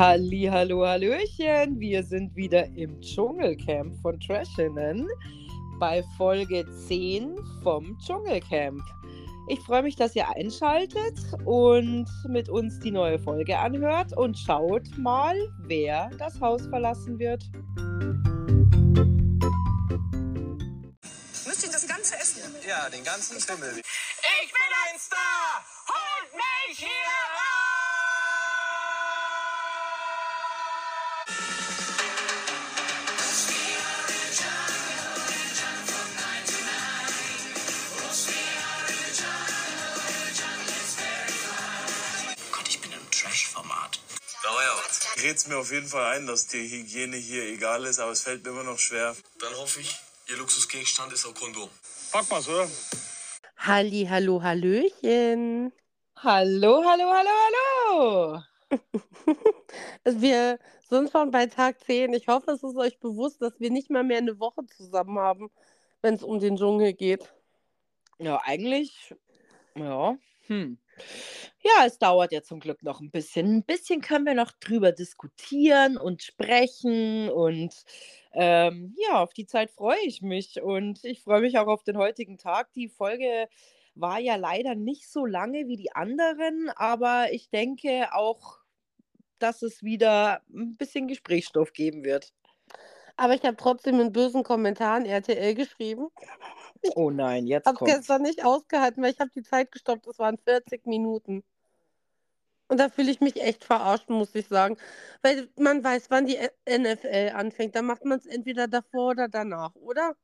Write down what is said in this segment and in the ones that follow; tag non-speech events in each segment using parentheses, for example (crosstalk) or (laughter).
Halli, hallo, hallöchen. Wir sind wieder im Dschungelcamp von Trashinnen bei Folge 10 vom Dschungelcamp. Ich freue mich, dass ihr einschaltet und mit uns die neue Folge anhört und schaut mal, wer das Haus verlassen wird. Müsst ihr das ganze essen? Ja, den ganzen Schimmel. Ich bin ein Star! Holt mich hier raus! Red's mir auf jeden Fall ein, dass die Hygiene hier egal ist, aber es fällt mir immer noch schwer. Dann hoffe ich, Ihr Luxusgegenstand ist auch Kondom. Pack mal's, oder? Halli, hallo, hallöchen. Hallo, hallo, hallo, hallo. (laughs) Also wir sind schon bei Tag 10. Ich hoffe, es ist euch bewusst, dass wir nicht mal mehr eine Woche zusammen haben, wenn es um den Dschungel geht. Ja, eigentlich, ja, hm. Ja, es dauert ja zum Glück noch ein bisschen. Ein bisschen können wir noch drüber diskutieren und sprechen und ähm, ja, auf die Zeit freue ich mich und ich freue mich auch auf den heutigen Tag. Die Folge war ja leider nicht so lange wie die anderen, aber ich denke auch, dass es wieder ein bisschen Gesprächsstoff geben wird. Aber ich habe trotzdem einen bösen Kommentar an RTL geschrieben. Oh nein, jetzt Habe kommt's. gestern nicht ausgehalten, weil ich habe die Zeit gestoppt. Es waren 40 Minuten. Und da fühle ich mich echt verarscht, muss ich sagen. Weil man weiß, wann die NFL anfängt. Da macht man es entweder davor oder danach, oder?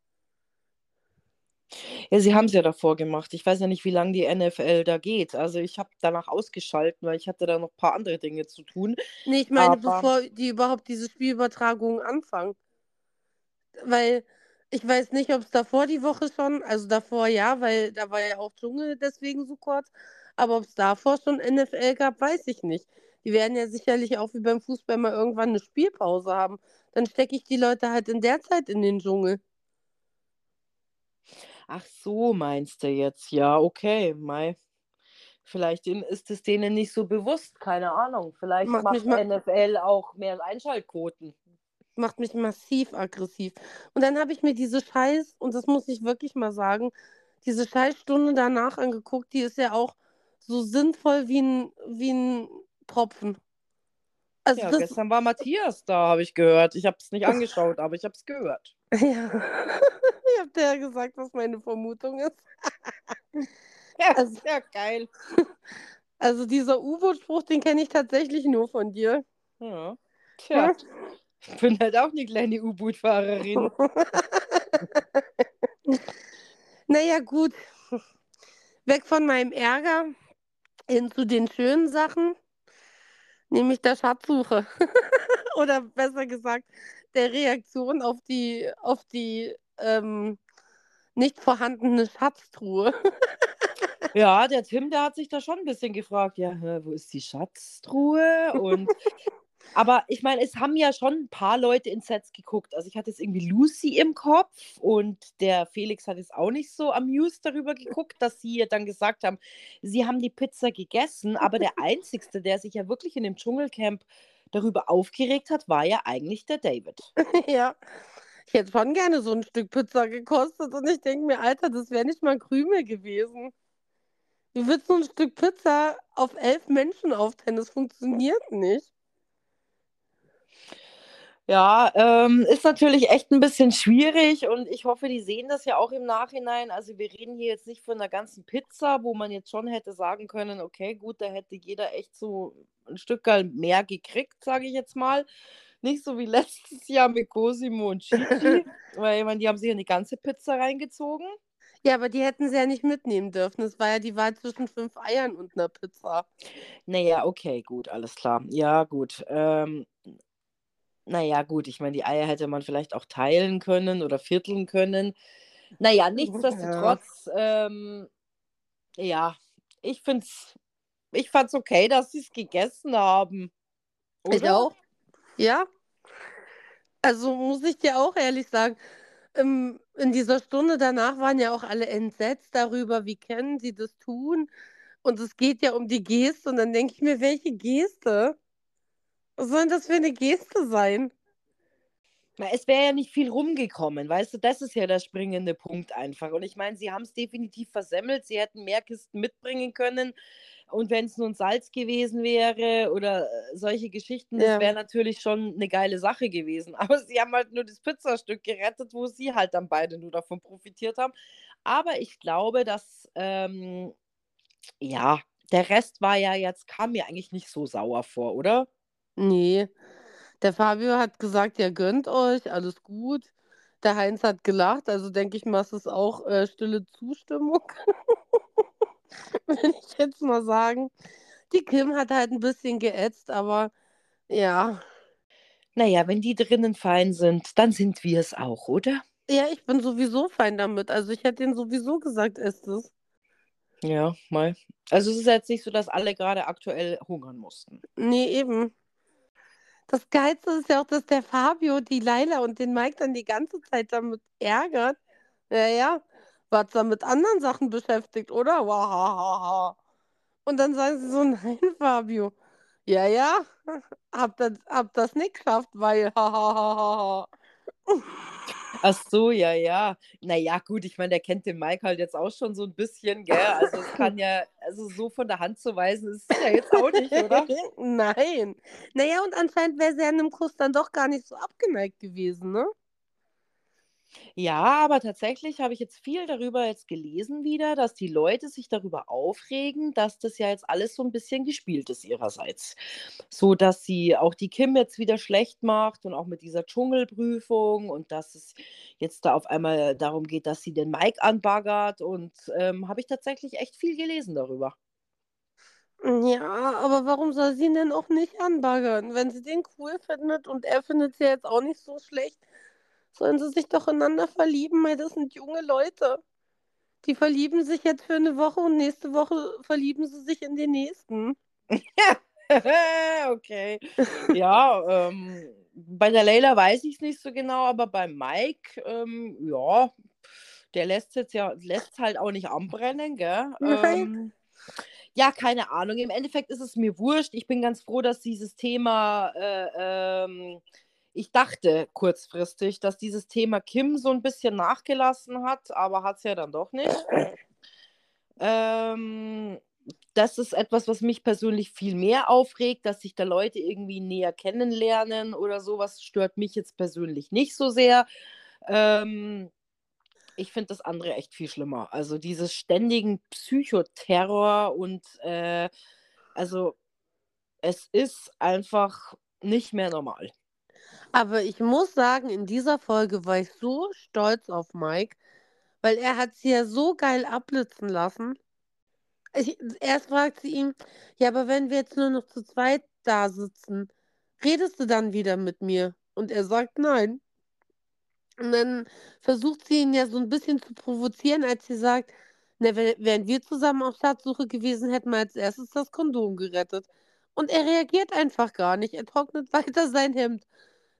Ja, sie haben es ja davor gemacht. Ich weiß ja nicht, wie lange die NFL da geht. Also ich habe danach ausgeschalten, weil ich hatte da noch ein paar andere Dinge zu tun. Nee, ich meine, Aber- bevor die überhaupt diese Spielübertragungen anfangen. Weil ich weiß nicht, ob es davor die Woche schon, also davor ja, weil da war ja auch Dschungel deswegen so kurz. Aber ob es davor schon NFL gab, weiß ich nicht. Die werden ja sicherlich auch wie beim Fußball mal irgendwann eine Spielpause haben. Dann stecke ich die Leute halt in der Zeit in den Dschungel. Ach so, meinst du jetzt? Ja, okay, Mai. Vielleicht ist es denen nicht so bewusst, keine Ahnung. Vielleicht Macht macht NFL auch mehr Einschaltquoten. Macht mich massiv aggressiv. Und dann habe ich mir diese Scheiß, und das muss ich wirklich mal sagen, diese Scheißstunde danach angeguckt, die ist ja auch so sinnvoll wie ein, wie ein Tropfen. Also Ja, gestern war Matthias da, habe ich gehört. Ich habe es nicht (laughs) angeschaut, aber ich habe es gehört. ja. (laughs) ich habe dir ja gesagt, was meine Vermutung ist. (laughs) Ja, Also- sehr geil. Also dieser U-Boot-Spruch, den kenne ich tatsächlich nur von dir. Ja. Tja, ich bin halt auch eine kleine U-Boot-Fahrerin. (laughs) Naja, gut. Weg von meinem Ärger hin zu den schönen Sachen, nämlich der Schatzsuche. (laughs) Oder besser gesagt, der Reaktion auf die, auf die ähm, nicht vorhandene Schatztruhe. (laughs) Ja, der Tim, der hat sich da schon ein bisschen gefragt, ja, wo ist die Schatztruhe? Und aber ich meine, es haben ja schon ein paar Leute in Sets geguckt. Also ich hatte jetzt irgendwie Lucy im Kopf und der Felix hat jetzt auch nicht so amused darüber geguckt, dass sie dann gesagt haben, sie haben die Pizza gegessen, aber der Einzigste, der sich ja wirklich in dem Dschungelcamp darüber aufgeregt hat, war ja eigentlich der David. (laughs) ja. Ich hätte schon gerne so ein Stück Pizza gekostet und ich denke mir, Alter, das wäre nicht mal Krümel gewesen. Wie willst du ein Stück Pizza auf elf Menschen aufteilen? Das funktioniert nicht. Ja, ähm, ist natürlich echt ein bisschen schwierig und ich hoffe, die sehen das ja auch im Nachhinein. Also wir reden hier jetzt nicht von einer ganzen Pizza, wo man jetzt schon hätte sagen können, okay, gut, da hätte jeder echt so ein Stück mehr gekriegt, sage ich jetzt mal. Nicht so wie letztes Jahr mit Cosimo und Chichi, (laughs) weil ich meine, die haben sich ja eine ganze Pizza reingezogen. Ja, aber die hätten sie ja nicht mitnehmen dürfen. Es war ja die Wahl zwischen fünf Eiern und einer Pizza. Naja, okay, gut, alles klar. Ja, gut. Ähm, naja, gut, ich meine, die Eier hätte man vielleicht auch teilen können oder vierteln können. Naja, (laughs) nichtsdestotrotz, ähm, ja, ich find's, ich fand's okay, dass sie es gegessen haben. Ich Oder? auch. Ja. Also muss ich dir auch ehrlich sagen, ähm, in dieser Stunde danach waren ja auch alle entsetzt darüber, wie können sie das tun. Und es geht ja um die Geste. Und dann denke ich mir, welche Geste? Was soll das für eine Geste sein? Na, es wäre ja nicht viel rumgekommen, weißt du, das ist ja der springende Punkt einfach. Und ich meine, sie haben es definitiv versemmelt, sie hätten mehr Kisten mitbringen können. Und wenn es nun Salz gewesen wäre oder äh, solche Geschichten, das Ja. wäre natürlich schon eine geile Sache gewesen. (laughs) Aber sie haben halt nur das Pizzastück gerettet, wo sie halt dann beide nur davon profitiert haben. Aber ich glaube, dass, ähm, ja, der Rest war ja jetzt, kam mir eigentlich nicht so sauer vor, oder? Nee. Der Fabio hat gesagt, ja, gönnt euch, alles gut. Der Heinz hat gelacht, also denke ich mal, es ist auch äh, stille Zustimmung. (laughs) Will ich jetzt mal sagen. Die Kim hat halt ein bisschen geätzt, aber ja. Naja, wenn die drinnen fein sind, dann sind wir es auch, oder? Ja, ich bin sowieso fein damit. Also ich hätte ihnen sowieso gesagt, esst es. Ja, mal. Also es ist jetzt nicht so, dass alle gerade aktuell hungern mussten. Nee, eben. Das Geilste ist ja auch, dass der Fabio die Laila und den Mike dann die ganze Zeit damit ärgert. Ja, ja, war's da mit anderen Sachen beschäftigt, oder? Wahahaha. Und dann sagen sie so, (laughs) nein, Fabio. Ja, ja, hab das, hab das nicht geschafft, weil hahaha. Ach so, ja, ja. Naja, gut, ich meine, der kennt den Mike halt jetzt auch schon so ein bisschen, gell? Also es kann (laughs) ja, also so von der Hand zu weisen, ist ja jetzt auch nicht, oder? (laughs) Nein. Naja, und anscheinend wäre sie an einem Kuss dann doch gar nicht so abgeneigt gewesen, ne? Ja, aber tatsächlich habe ich jetzt viel darüber jetzt gelesen wieder, dass die Leute sich darüber aufregen, dass das ja jetzt alles so ein bisschen gespielt ist ihrerseits. So, dass sie auch die Kim jetzt wieder schlecht macht und auch mit dieser Dschungelprüfung und dass es jetzt da auf einmal darum geht, dass sie den Mike anbaggert und ähm, habe ich tatsächlich echt viel gelesen darüber. Ja, aber warum soll sie ihn denn auch nicht anbaggern? Wenn sie den cool findet und er findet sie jetzt auch nicht so schlecht, sollen sie sich doch ineinander verlieben, weil das sind junge Leute. Die verlieben sich jetzt für eine Woche und nächste Woche verlieben sie sich in den nächsten. (laughs) okay. Ja, ähm, bei der Leila weiß ich es nicht so genau, aber bei Mike, ähm, ja, der lässt jetzt ja, lässt halt auch nicht anbrennen, gell? Ähm, ja, keine Ahnung. Im Endeffekt ist es mir wurscht. Ich bin ganz froh, dass dieses Thema, äh, ähm, ich dachte kurzfristig, dass dieses Thema Kim so ein bisschen nachgelassen hat, aber hat es ja dann doch nicht. Ähm, das ist etwas, was mich persönlich viel mehr aufregt, dass sich da Leute irgendwie näher kennenlernen oder sowas, stört mich jetzt persönlich nicht so sehr. Ähm, ich finde das andere echt viel schlimmer. Also dieses ständigen Psychoterror und äh, also es ist einfach nicht mehr normal. Aber ich muss sagen, in dieser Folge war ich so stolz auf Mike, weil er hat sie ja so geil abblitzen lassen. Ich, erst fragt sie ihn, ja, aber wenn wir jetzt nur noch zu zweit da sitzen, redest du dann wieder mit mir? Und er sagt nein. Und dann versucht sie ihn ja so ein bisschen zu provozieren, als sie sagt, na, wär- wären wir zusammen auf Schatzsuche gewesen, hätten wir als erstes das Kondom gerettet. Und er reagiert einfach gar nicht. Er trocknet (laughs) weiter sein Hemd.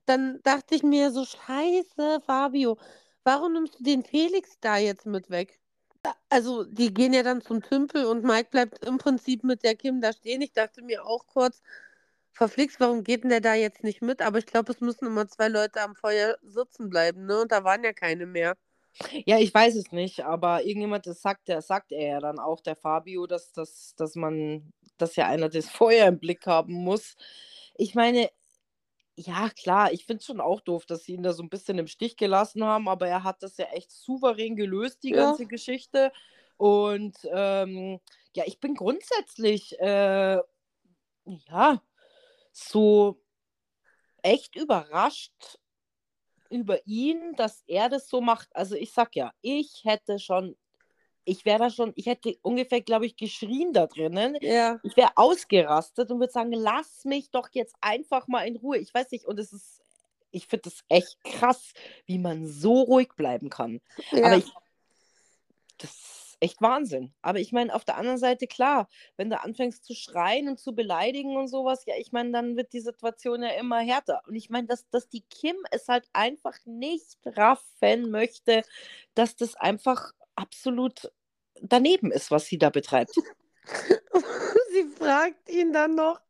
Dann dachte ich mir so, scheiße, Fabio, warum nimmst du den Felix da jetzt mit weg? Also, die gehen ja dann zum Tümpel und Mike bleibt im Prinzip mit der Kim da stehen. Ich dachte mir auch kurz, verflixt, warum geht denn der da jetzt nicht mit? Aber ich glaube, es müssen immer zwei Leute am Feuer sitzen bleiben, ne? Und da waren ja keine mehr. Ja, ich weiß es nicht, aber irgendjemand, das sagt, der sagt er ja dann auch, der Fabio, dass, dass, dass man, dass ja einer das Feuer im Blick haben muss. Ich meine, ja, klar, ich finde es schon auch doof, dass sie ihn da so ein bisschen im Stich gelassen haben, aber er hat das ja echt souverän gelöst, die Ja. ganze Geschichte. Und ähm, ja, ich bin grundsätzlich, äh, ja, so echt überrascht über ihn, dass er das so macht. Also ich sag ja, ich hätte schon, ich wäre da schon, ich hätte ungefähr, glaube ich, geschrien da drinnen. Ja. Ich wäre ausgerastet und würde sagen, lass mich doch jetzt einfach mal in Ruhe. Ich weiß nicht, und es ist, ich finde es echt krass, wie man so ruhig bleiben kann. ja. Aber ich, das ist echt Wahnsinn. Aber ich meine, auf der anderen Seite, klar, wenn du anfängst zu schreien und zu beleidigen und sowas, ja, ich meine, dann wird die Situation ja immer härter. Und ich meine, dass, dass die Kim es halt einfach nicht raffen möchte, dass das einfach absolut daneben ist, was sie da betreibt. (laughs) Sie fragt ihn dann noch,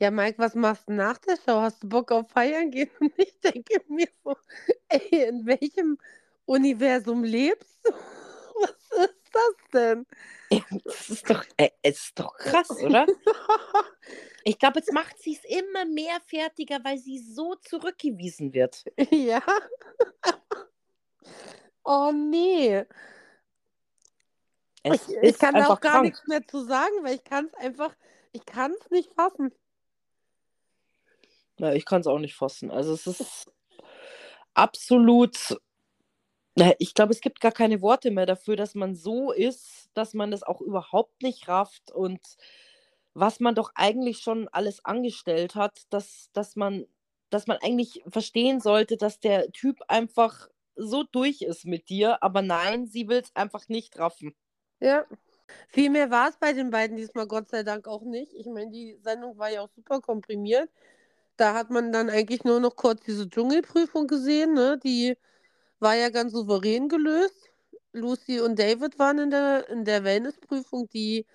Ja, Mike, was machst du nach der Show? Hast du Bock auf Feiern gehen? (laughs) Und ich denke mir so, ey, in welchem Universum lebst du? (laughs) Was ist das denn? Das ist doch, äh, es ist doch krass, oder? Ich glaube, jetzt macht sie es immer mehr fertiger, weil sie so zurückgewiesen wird. ja. oh nee. Ich, ich kann da auch gar krank. nichts mehr zu sagen, weil ich kann es einfach, ich kann es nicht fassen. Ja, ich kann es auch nicht fassen. Also es ist absolut. Ich glaube, es gibt gar keine Worte mehr dafür, dass man so ist, dass man das auch überhaupt nicht rafft und was man doch eigentlich schon alles angestellt hat, dass, dass man, dass man eigentlich verstehen sollte, dass der Typ einfach so durch ist mit dir, aber nein, sie will es einfach nicht raffen. Ja. Viel mehr war es bei den beiden diesmal Gott sei Dank auch nicht. Ich meine, die Sendung war ja auch super komprimiert. Da hat man dann eigentlich nur noch kurz diese Dschungelprüfung gesehen, ne? Die war ja ganz souverän gelöst. Lucy und David waren in der, in der Wellnessprüfung, die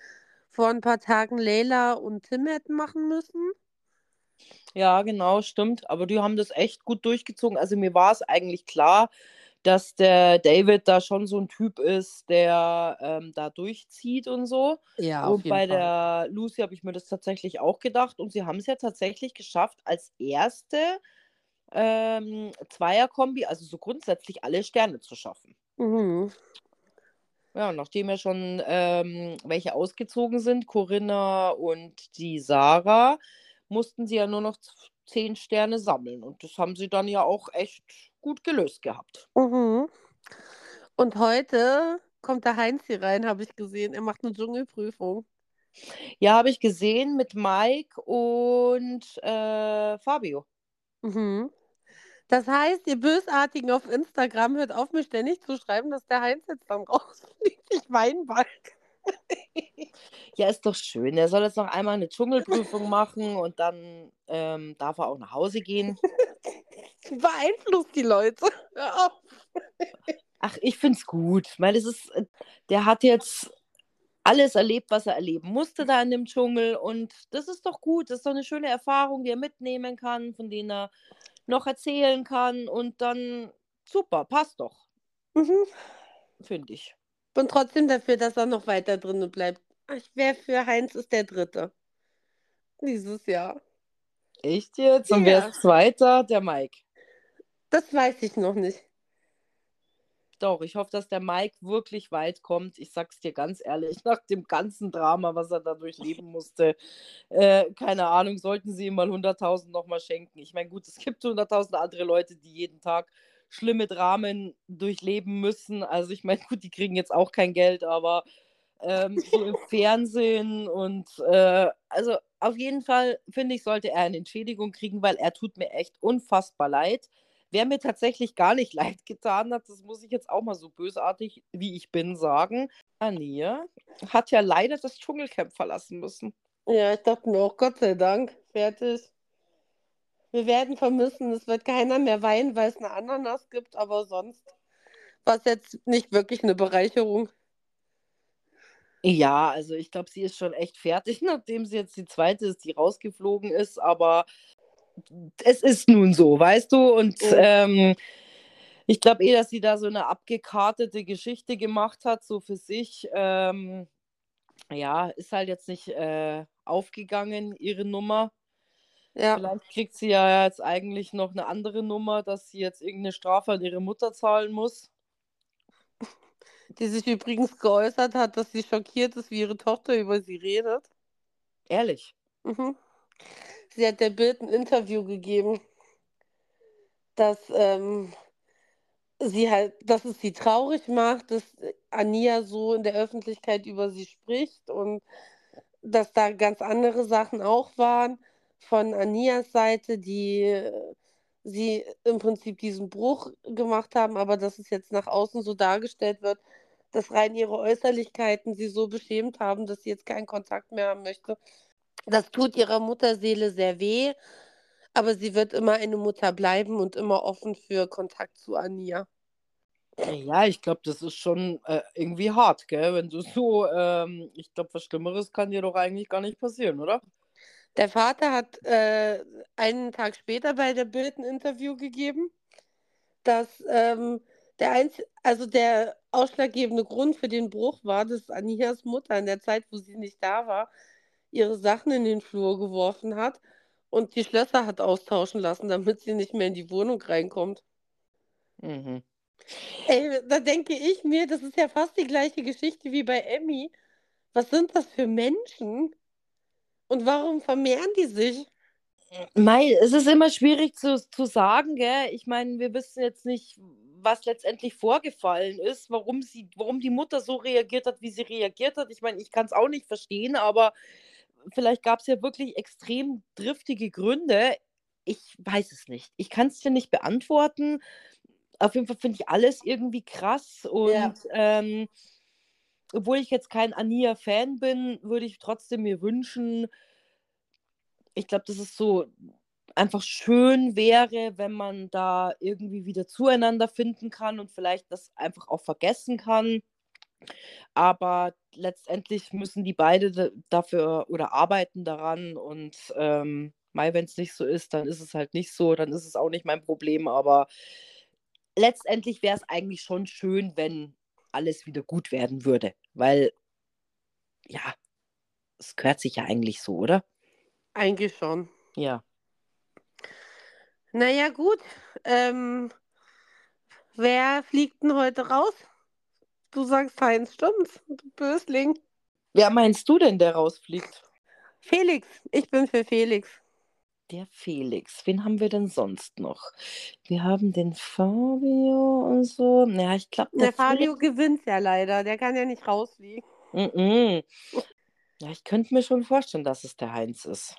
vor ein paar Tagen Leila und Tim hätten machen müssen. Ja, genau, stimmt. Aber die haben das echt gut durchgezogen. Also mir war es eigentlich klar, dass der David da schon so ein Typ ist, der ähm, da durchzieht und so. Ja, und bei der Lucy habe ich mir das tatsächlich auch gedacht. Und sie haben es ja tatsächlich geschafft, als erste ähm, Zweierkombi, also so grundsätzlich alle Sterne zu schaffen. Mhm. Ja, nachdem ja schon ähm, welche ausgezogen sind, Corinna und die Sarah, mussten sie ja nur noch zehn Sterne sammeln. Und das haben sie dann ja auch echt gut gelöst gehabt. Mhm. Und heute kommt der Heinz hier rein, habe ich gesehen. Er macht eine Dschungelprüfung. Ja, habe ich gesehen mit Mike und äh, Fabio. Mhm. Das heißt, ihr Bösartigen auf Instagram hört auf, mir ständig zu schreiben, dass der Heinz jetzt dann (laughs) rausfliegt. Ich weine bald. Ja, ist doch schön. Er soll jetzt noch einmal eine Dschungelprüfung machen und dann ähm, darf er auch nach Hause gehen. (laughs) Beeinflusst die Leute. (laughs) Hör auf. Ach, ich find's gut. Ich meine, das ist, äh, der hat jetzt alles erlebt, was er erleben musste da in dem Dschungel. Und das ist doch gut. Das ist doch eine schöne Erfahrung, die er mitnehmen kann, von denen er noch erzählen kann. Und dann super, passt doch, Mhm. finde ich. Bin trotzdem dafür, dass er noch weiter drinnen bleibt. Ich wäre für Heinz ist der Dritte. Dieses Jahr. Echt jetzt? Und wer Ja. ist Zweiter? Der Mike. Das weiß ich noch nicht. Doch, ich hoffe, dass der Mike wirklich weit kommt. Ich sag's dir ganz ehrlich, (laughs) nach dem ganzen Drama, was er da durchleben musste, äh, keine Ahnung, sollten sie ihm mal 100.000 nochmal schenken. Ich meine, gut, es gibt 100.000 andere Leute, die jeden Tag schlimme Dramen durchleben müssen. Also ich meine, gut, die kriegen jetzt auch kein Geld, aber ähm, so im (laughs) Fernsehen und äh, also auf jeden Fall finde ich, sollte er eine Entschädigung kriegen, weil er tut mir echt unfassbar leid. Wer mir tatsächlich gar nicht (laughs) leid getan hat, das muss ich jetzt auch mal so bösartig, wie ich bin, sagen. Ania hat ja leider das Dschungelcamp verlassen müssen. Ja, ich dachte mir auch, Gott sei Dank, fertig. Wir werden vermissen, es wird keiner mehr weinen, weil es eine Ananas gibt, aber sonst war es jetzt nicht wirklich eine Bereicherung. Ja, also ich glaube, sie ist schon echt fertig, (laughs) nachdem sie jetzt die zweite ist, die rausgeflogen ist, aber es ist nun so, weißt du? Und Mhm. ähm, ich glaube eh, dass sie da so eine abgekartete Geschichte gemacht hat, so für sich. Ähm, ja, ist halt jetzt nicht äh, aufgegangen, ihre Nummer. Ja, Vielleicht kriegt sie ja jetzt eigentlich noch eine andere Nummer, dass sie jetzt irgendeine Strafe an ihre Mutter zahlen muss. die sich übrigens geäußert hat, dass sie schockiert ist, wie ihre Tochter über sie redet. Ehrlich. Mhm. Sie hat der Bild ein Interview gegeben, dass ähm, sie halt, dass es sie traurig macht, dass Ania so in der Öffentlichkeit über sie spricht und dass da ganz andere Sachen auch waren von Anias Seite, die sie im Prinzip diesen Bruch gemacht haben, aber dass es jetzt nach außen so dargestellt wird, dass rein ihre Äußerlichkeiten sie so beschämt haben, dass sie jetzt keinen Kontakt mehr haben möchte. Das tut ihrer Mutterseele sehr weh, aber sie wird immer eine Mutter bleiben und immer offen für Kontakt zu Ania. Ja, ich glaube, das ist schon äh, irgendwie hart, gell? Wenn du so, ähm, ich glaube, was Schlimmeres kann dir doch eigentlich gar nicht passieren, oder? Der Vater hat äh, einen Tag später bei der Bild ein Interview gegeben, dass ähm, der einz also der ausschlaggebende Grund für den Bruch war, dass Anias Mutter in der Zeit, wo sie nicht da war, ihre Sachen in den Flur geworfen hat und die Schlösser hat austauschen lassen, damit sie nicht mehr in die Wohnung reinkommt. Mhm. Ey, da denke ich mir, das ist ja fast die gleiche Geschichte wie bei Emmy. Was sind das für Menschen? Und warum vermehren die sich? Mei, es ist immer schwierig zu, zu sagen, gell? Ich meine, wir wissen jetzt nicht, was letztendlich vorgefallen ist, warum sie, warum die Mutter so reagiert hat, wie sie reagiert hat. Ich meine, ich kann es auch nicht verstehen, aber vielleicht gab es ja wirklich extrem driftige Gründe. Ich weiß es nicht. Ich kann es dir nicht beantworten. Auf jeden Fall finde ich alles irgendwie krass und Ja. ähm, obwohl ich jetzt kein Ania-Fan bin, würde ich trotzdem mir wünschen, ich glaube, dass es so einfach schön wäre, wenn man da irgendwie wieder zueinander finden kann und vielleicht das einfach auch vergessen kann. Aber letztendlich müssen die beide da- dafür oder arbeiten daran und ähm, Mai, wenn es nicht so ist, dann ist es halt nicht so, dann ist es auch nicht mein Problem. Aber letztendlich wäre es eigentlich schon schön, wenn alles wieder gut werden würde, weil ja, es gehört sich ja eigentlich so, oder? Eigentlich schon. Ja. Naja, gut. Ähm, wer fliegt denn heute raus? Du sagst Heinz, stimmt's? Du Bösling. Wer meinst du denn, der rausfliegt? Felix. Ich bin für Felix. Der Felix. Wen haben wir denn sonst noch? Wir haben den Fabio und so. Ja, ich glaube, Der Fabio gewinnt ja leider. Der kann ja nicht rausfliegen. Mhm. Ja, ich könnte mir schon vorstellen, dass es der Heinz ist.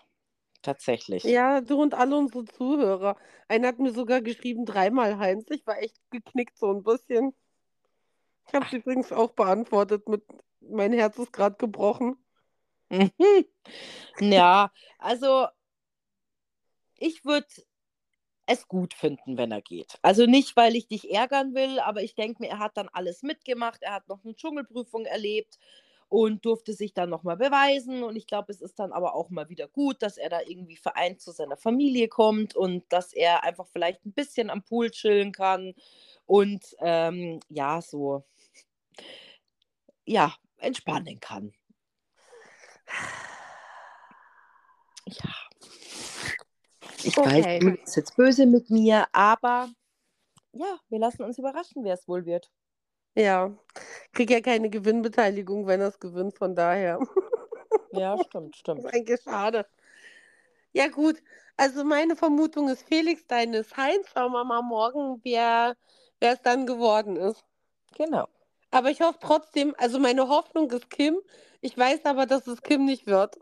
Tatsächlich. Ja, du und alle unsere Zuhörer. Einer hat mir sogar geschrieben, dreimal Heinz. Ich war echt geknickt so ein bisschen. Ich habe es übrigens auch beantwortet mit mein Herz ist gerade gebrochen. (laughs) Ja, also ich würde es gut finden, wenn er geht. Also nicht, weil ich dich ärgern will, aber ich denke mir, er hat dann alles mitgemacht, er hat noch eine Dschungelprüfung erlebt und durfte sich dann nochmal beweisen. Und ich glaube, es ist dann aber auch mal wieder gut, dass er da irgendwie vereint zu seiner Familie kommt und dass er einfach vielleicht ein bisschen am Pool chillen kann und ähm, ja, so, ja, entspannen kann. Ja. Ich Okay. weiß, du bist jetzt böse mit mir, aber ja, wir lassen uns überraschen, wer es wohl wird. Ja, krieg ja keine Gewinnbeteiligung, wenn er es gewinnt, von daher. (laughs) Ja, stimmt, stimmt. Das ist eigentlich schade. Ja, gut. Also meine Vermutung ist Felix, deine ist Heinz. Schauen wir mal morgen, wer es dann geworden ist. Genau. Aber ich hoffe trotzdem, also meine Hoffnung ist Kim. Ich weiß aber, dass es Kim nicht wird.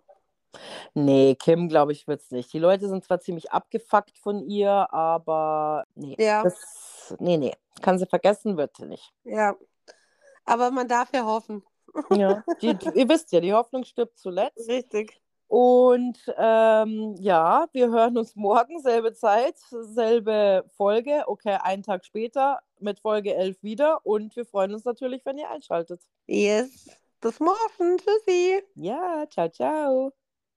Nee, Kim, glaube ich, wird es nicht. Die Leute sind zwar ziemlich abgefuckt von ihr, aber nee. Ja. Das, nee, nee. Kann sie vergessen, wird sie nicht. Ja. Aber man darf ja hoffen. Ja. Die, ihr wisst ja, die Hoffnung stirbt zuletzt. Richtig. Und ähm, ja, wir hören uns morgen, selbe Zeit, selbe Folge. Okay, einen Tag später mit Folge 11 wieder. Und wir freuen uns natürlich, wenn ihr einschaltet. Yes. Bis morgen. Tschüssi. Ja, ciao, ciao.